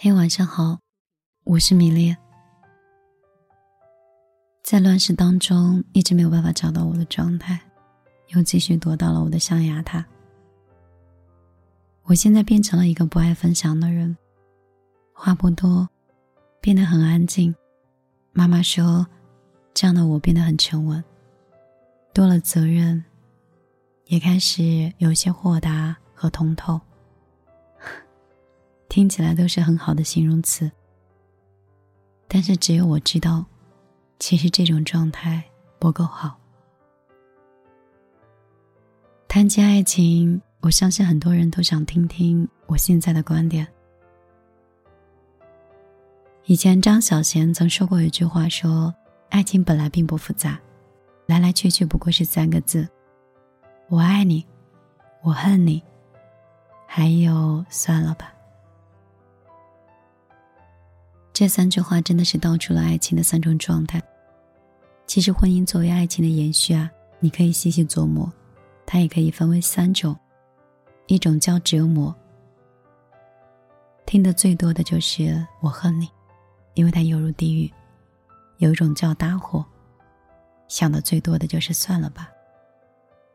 嘿，晚上好，我是米粒。在乱世当中，一直没有办法找到我的状态，又继续躲到了我的象牙塔。我现在变成了一个不爱分享的人，话不多，变得很安静。妈妈说，这样的我变得很沉稳，多了责任，也开始有些豁达和通透。听起来都是很好的形容词，但是只有我知道，其实这种状态不够好。谈及爱情，我相信很多人都想听听我现在的观点。以前张小娴曾说过一句话，说爱情本来并不复杂，来来去去不过是三个字：我爱你，我恨你，还有算了吧。这三句话真的是道出了爱情的三种状态。其实婚姻作为爱情的延续啊，你可以细细琢磨，它也可以分为三种：一种叫折磨，听得最多的就是我恨你，因为它犹如地狱；有一种叫搭伙，想的最多的就是算了吧，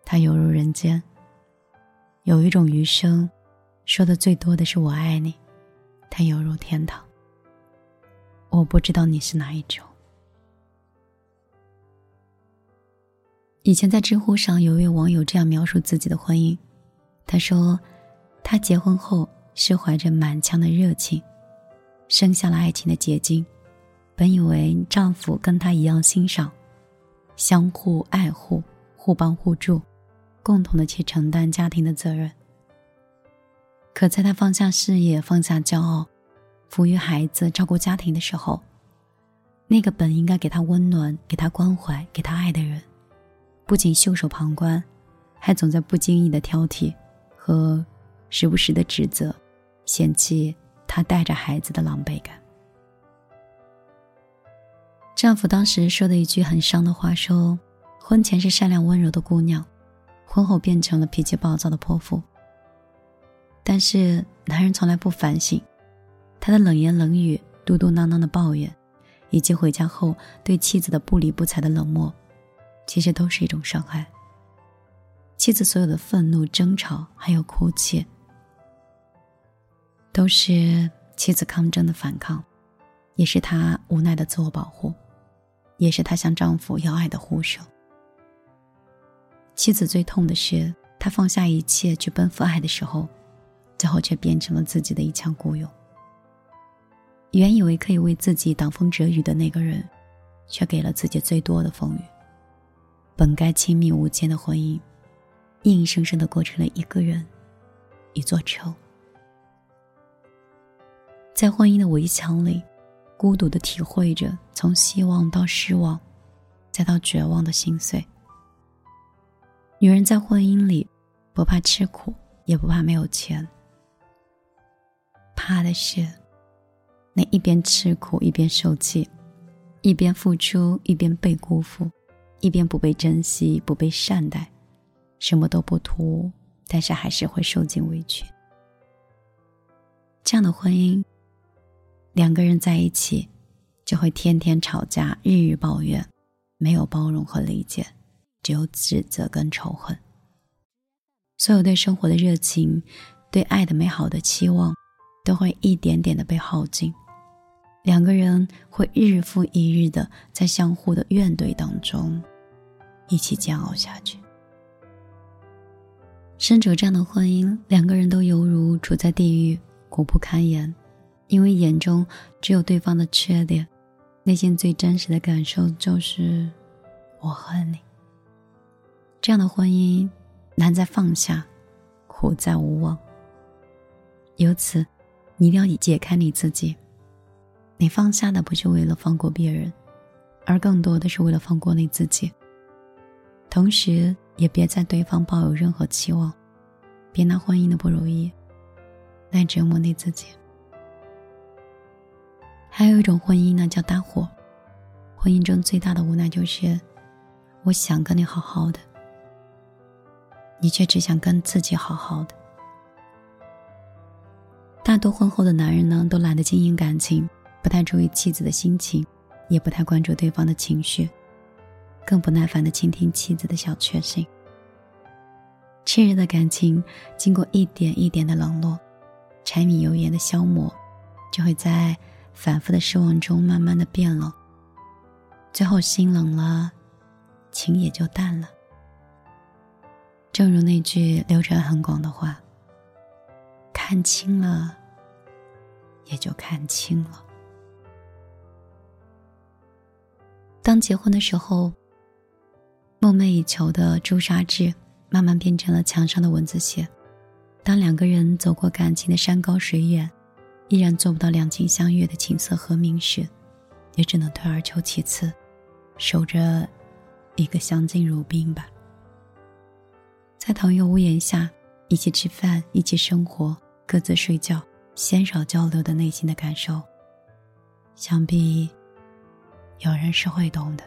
它犹如人间；有一种余生，说的最多的是我爱你，它犹如天堂。我不知道你是哪一种。以前在知乎上有一位网友这样描述自己的婚姻，他说：“他结婚后是怀着满腔的热情，生下了爱情的结晶。本以为丈夫跟她一样欣赏，相互爱护，互帮互助，共同的去承担家庭的责任。可在他放下事业，放下骄傲。”抚育孩子、照顾家庭的时候，那个本应该给他温暖、给他关怀、给他爱的人，不仅袖手旁观，还总在不经意的挑剔和时不时的指责、嫌弃他带着孩子的狼狈感。丈夫当时说的一句很伤的话说：“婚前是善良温柔的姑娘，婚后变成了脾气暴躁的泼妇。”但是男人从来不反省。他的冷言冷语、嘟嘟囔囔的抱怨，以及回家后对妻子的不理不睬的冷漠，其实都是一种伤害。妻子所有的愤怒、争吵，还有哭泣，都是妻子抗争的反抗，也是她无奈的自我保护，也是她向丈夫要爱的呼声。妻子最痛的是，她放下一切去奔赴爱的时候，最后却变成了自己的一腔孤勇。原以为可以为自己挡风遮雨的那个人，却给了自己最多的风雨。本该亲密无间的婚姻，硬生生的过成了一个人，一座城。在婚姻的围墙里，孤独的体会着从希望到失望，再到绝望的心碎。女人在婚姻里，不怕吃苦，也不怕没有钱，怕的是。那一边吃苦一边受气，一边付出一边被辜负，一边不被珍惜不被善待，什么都不图，但是还是会受尽委屈。这样的婚姻，两个人在一起，就会天天吵架，日日抱怨，没有包容和理解，只有指责跟仇恨。所有对生活的热情，对爱的美好的期望，都会一点点的被耗尽。两个人会日复一日的在相互的怨怼当中，一起煎熬下去。身处这样的婚姻，两个人都犹如处在地狱，苦不堪言。因为眼中只有对方的缺点，内心最真实的感受就是我恨你。这样的婚姻难在放下，苦在无望。由此，你一定要解开你自己。你放下的不是为了放过别人，而更多的是为了放过你自己。同时，也别在对方抱有任何期望，别拿婚姻的不如意来折磨你自己。还有一种婚姻呢，叫搭伙。婚姻中最大的无奈就是，我想跟你好好的，你却只想跟自己好好的。大多婚后的男人呢，都懒得经营感情，不太注意妻子的心情，也不太关注对方的情绪，更不耐烦的倾听妻子的小确幸。亲人的感情经过一点一点的冷落，柴米油盐的消磨，就会在反复的失望中慢慢的变冷。最后心冷了，情也就淡了。正如那句流传很广的话：“看清了，也就看清了。”当结婚的时候，梦寐以求的朱砂痣，慢慢变成了墙上的蚊子血；当两个人走过感情的山高水远，依然做不到两情相悦的琴瑟和鸣时，也只能退而求其次，守着一个相敬如宾吧。在同一个屋檐下，一起吃饭，一起生活，各自睡觉，鲜少交流的内心的感受，想必有人是会懂的。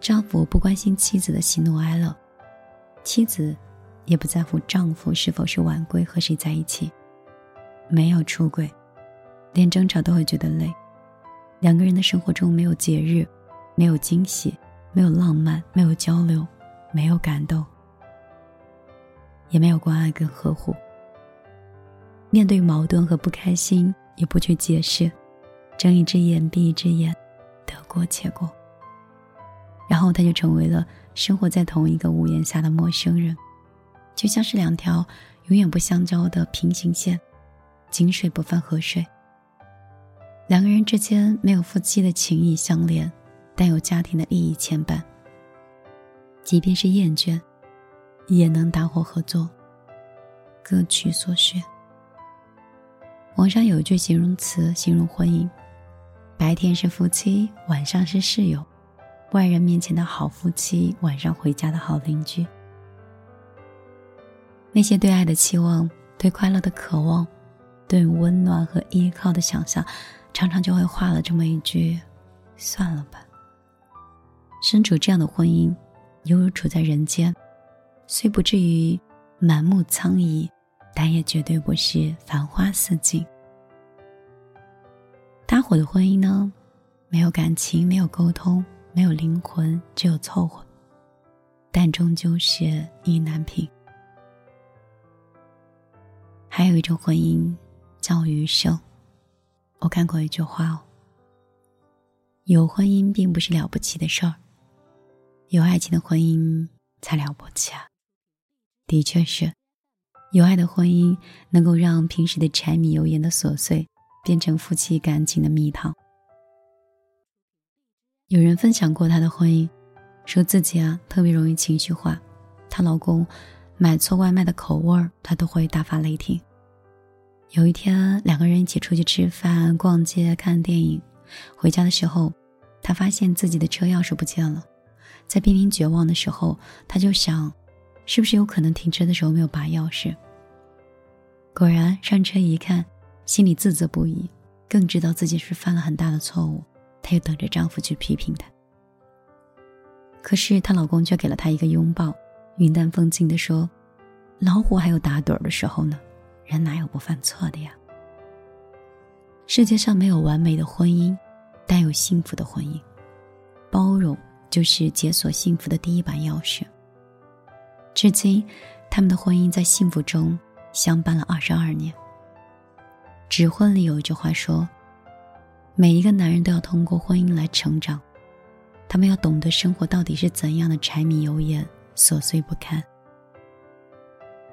丈夫不关心妻子的喜怒哀乐，妻子也不在乎丈夫是否是晚归和谁在一起。没有出轨，连争吵都会觉得累。两个人的生活中没有节日，没有惊喜，没有浪漫，没有交流。没有感动，也没有关爱跟呵护。面对矛盾和不开心，也不去解释，睁一只眼闭一只眼，得过且过。然后他就成为了生活在同一个屋檐下的陌生人，就像是两条永远不相交的平行线，井水不犯河水。两个人之间没有夫妻的情谊相连，但有家庭的利益牵绊。即便是厌倦，也能搭伙合作，各取所需。网上有一句形容词形容婚姻：白天是夫妻，晚上是室友；外人面前的好夫妻，晚上回家的好邻居。那些对爱的期望、对快乐的渴望、对温暖和依靠的想象，常常就会画了这么一句：“算了吧。”身处这样的婚姻。犹如处在人间，虽不至于满目苍夷，但也绝对不是繁花似锦。搭伙的婚姻呢，没有感情，没有沟通，没有灵魂，只有凑合，但终究是意难平。还有一种婚姻叫余生。我看过一句话哦，有婚姻并不是了不起的事儿。有爱情的婚姻才了不起啊！的确是，有爱的婚姻能够让平时的柴米油盐的琐碎变成夫妻感情的蜜糖。有人分享过她的婚姻，说自己啊特别容易情绪化，她老公买错外卖的口味儿，她都会大发雷霆。有一天，两个人一起出去吃饭、逛街、看电影，回家的时候，她发现自己的车钥匙不见了。在濒临绝望的时候，他就想，是不是有可能停车的时候没有拔钥匙？果然上车一看，心里自责不已，更知道自己是犯了很大的错误。她又等着丈夫去批评她。可是她老公却给了她一个拥抱，云淡风轻地说：“老虎还有打盹的时候呢，人哪有不犯错的呀？”世界上没有完美的婚姻，但有幸福的婚姻，包容。就是解锁幸福的第一把钥匙。至今，他们的婚姻在幸福中相伴了二十二年。《指婚》里有一句话说：“每一个男人都要通过婚姻来成长，他们要懂得生活到底是怎样的柴米油盐、琐碎不堪。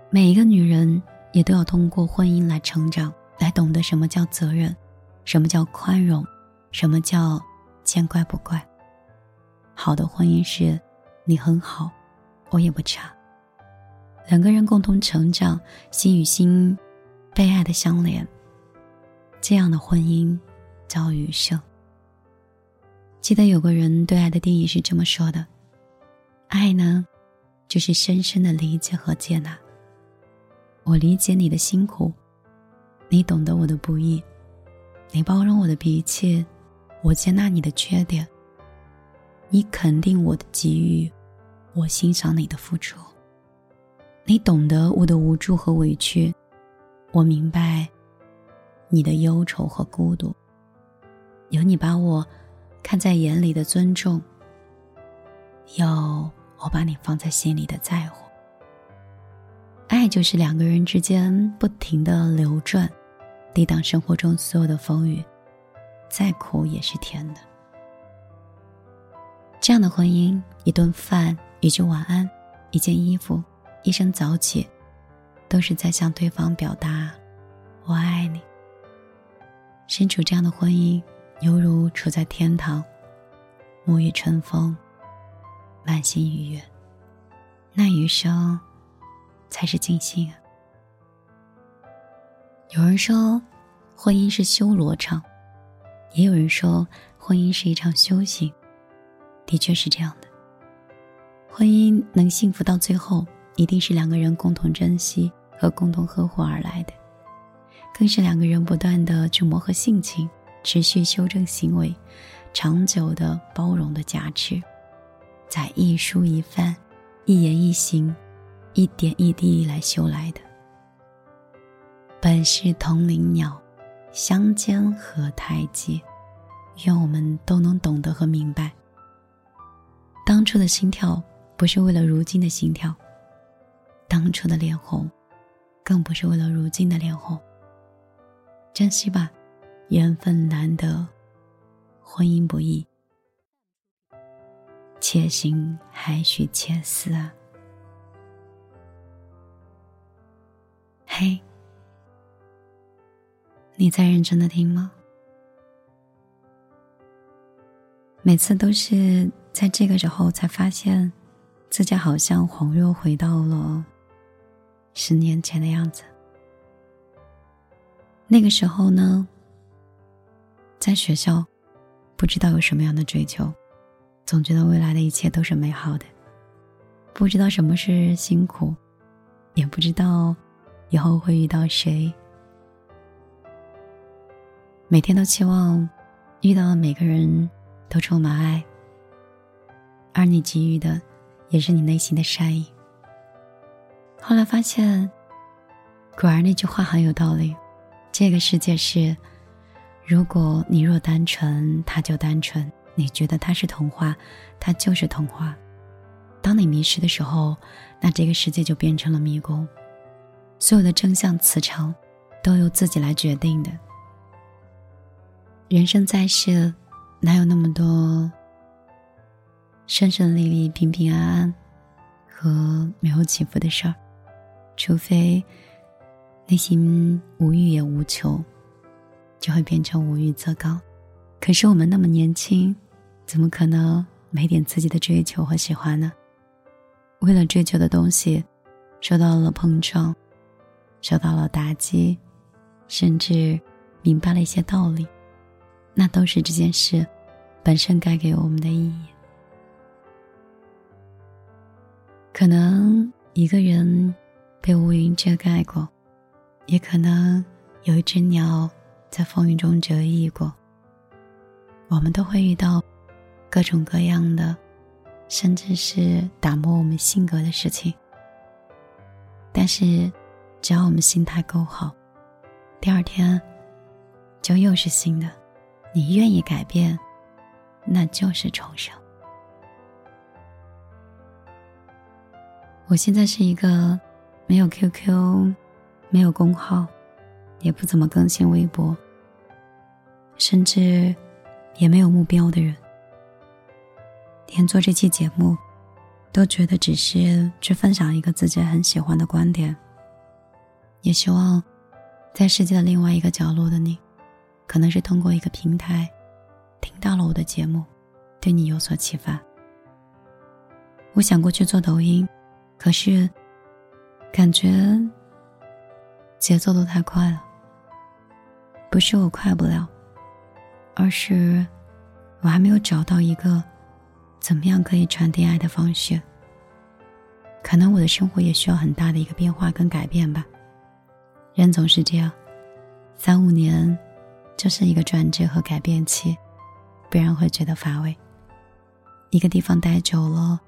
每一个女人也都要通过婚姻来成长，来懂得什么叫责任，什么叫宽容，什么叫见怪不怪。”好的婚姻是，你很好，我也不差。两个人共同成长，心与心被爱的相连。这样的婚姻叫余生。记得有个人对爱的定义是这么说的：爱呢，就是深深的理解和接纳。我理解你的辛苦，你懂得我的不易，你包容我的脾气，我接纳你的缺点。你肯定我的给予，我欣赏你的付出。你懂得我的无助和委屈，我明白你的忧愁和孤独，有你把我看在眼里的尊重，有我把你放在心里的在乎。爱就是两个人之间不停的流转，抵挡生活中所有的风雨，再苦也是甜的。这样的婚姻，一顿饭，一句晚安，一件衣服，一声早起。都是在向对方表达“我爱你”。身处这样的婚姻，犹如处在天堂，沐浴春风，满心愉悦。那余生，才是尽兴啊！有人说，婚姻是修罗场，也有人说，婚姻是一场修行。的确是这样的。婚姻能幸福到最后，一定是两个人共同珍惜。和共同呵护而来的，更是两个人不断的去磨合性情，持续修正行为，长久的包容的加持，在一蔬一饭、一言一行、一点一滴来修来的。本是同林鸟，相煎何太急？愿我们都能懂得和明白，当初的心跳不是为了如今的心跳，当初的脸红。更不是为了如今的脸红。珍惜吧，缘分难得，婚姻不易，且行还需且思啊！嘿，你在认真的听吗？每次都是在这个时候才发现，自己好像恍若回到了。十年前的样子。那个时候呢，在学校，不知道有什么样的追求，总觉得未来的一切都是美好的，不知道什么是辛苦，也不知道以后会遇到谁。每天都期望遇到的每个人都充满爱，而你给予的，也是你内心的善意。后来发现，果然那句话很有道理。这个世界是，如果你若单纯，它就单纯；你觉得它是童话，它就是童话。当你迷失的时候，那这个世界就变成了迷宫。所有的正向磁场，都由自己来决定的。人生在世，哪有那么多顺顺利利、平平安安和没有起伏的事儿？除非内心无欲也无求，就会变成无欲则刚。可是我们那么年轻，怎么可能没点自己的追求和喜欢呢？为了追求的东西，受到了碰撞，受到了打击，甚至明白了一些道理，那都是这件事本身该给我们的意义。可能一个人。被乌云遮盖过，也可能有一只鸟在风雨中折翼过。我们都会遇到各种各样的，甚至是打磨我们性格的事情。但是，只要我们心态够好，第二天就又是新的。你愿意改变，那就是重生。我现在是一个。没有 QQ，没有公号，也不怎么更新微博，甚至也没有目标的人，连做这期节目，都觉得只是去分享一个自己很喜欢的观点。也希望，在世界的另外一个角落的你，可能是通过一个平台，听到了我的节目，对你有所启发。我想过去做抖音，可是。感觉节奏都太快了，不是我快不了，而是我还没有找到一个怎么样可以传递爱的方式。可能我的生活也需要很大的一个变化跟改变吧。人总是这样，三五年就是一个转折和改变期，不然会觉得乏味。一个地方待久了，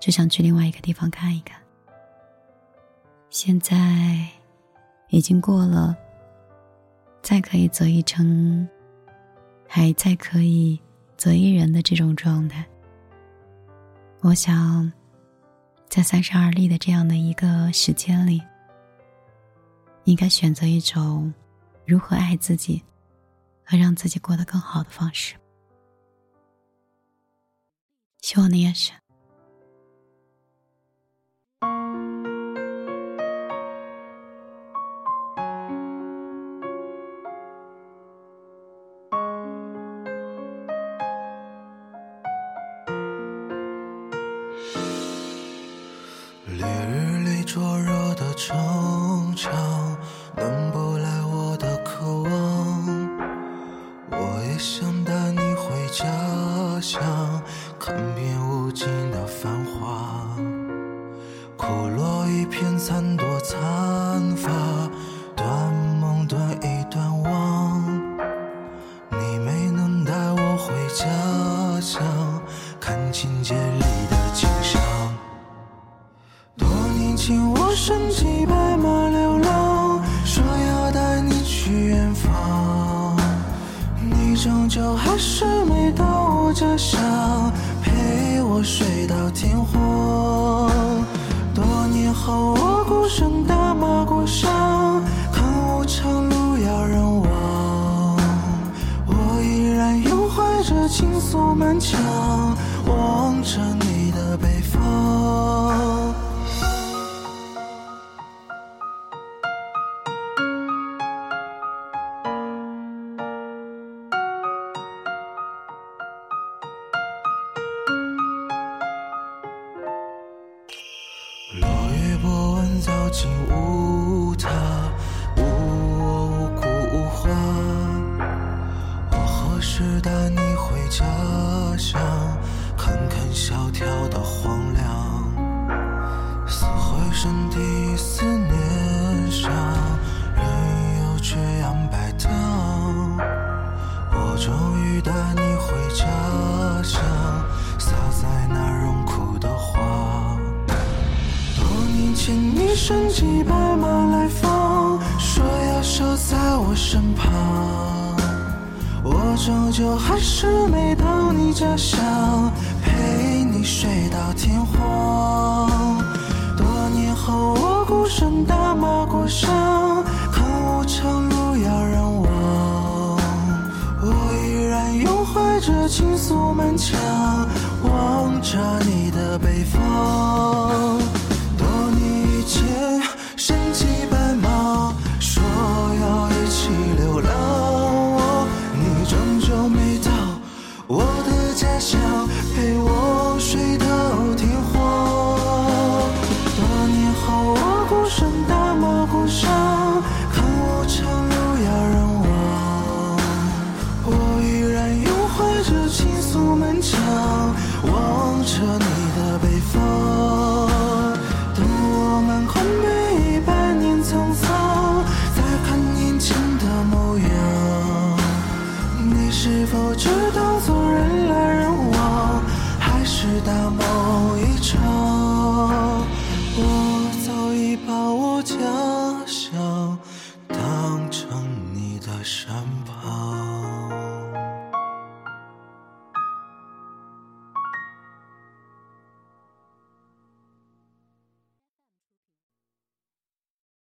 就想去另外一个地方看一看。现在已经过了再可以择一城，还再可以择一人的这种状态。我想，在三十而立的这样的一个时间里，应该选择一种如何爱自己和让自己过得更好的方式。希望你也是。愫满腔，望着你。毁身体思念伤，任由缺氧摆荡。我终于带你回家乡，洒在那荣枯的花。多年前你身骑白马来访，说要守在我身旁。我终究还是没到你家乡，陪你睡到天荒。我孤身打马过上，看无常路遥人亡。我依然拥怀着情愫满腔，望着你的北方。前身骑你的北方等我们还没一百年沧桑再看年轻的模样你是否知道昨人来人往还是大梦一场？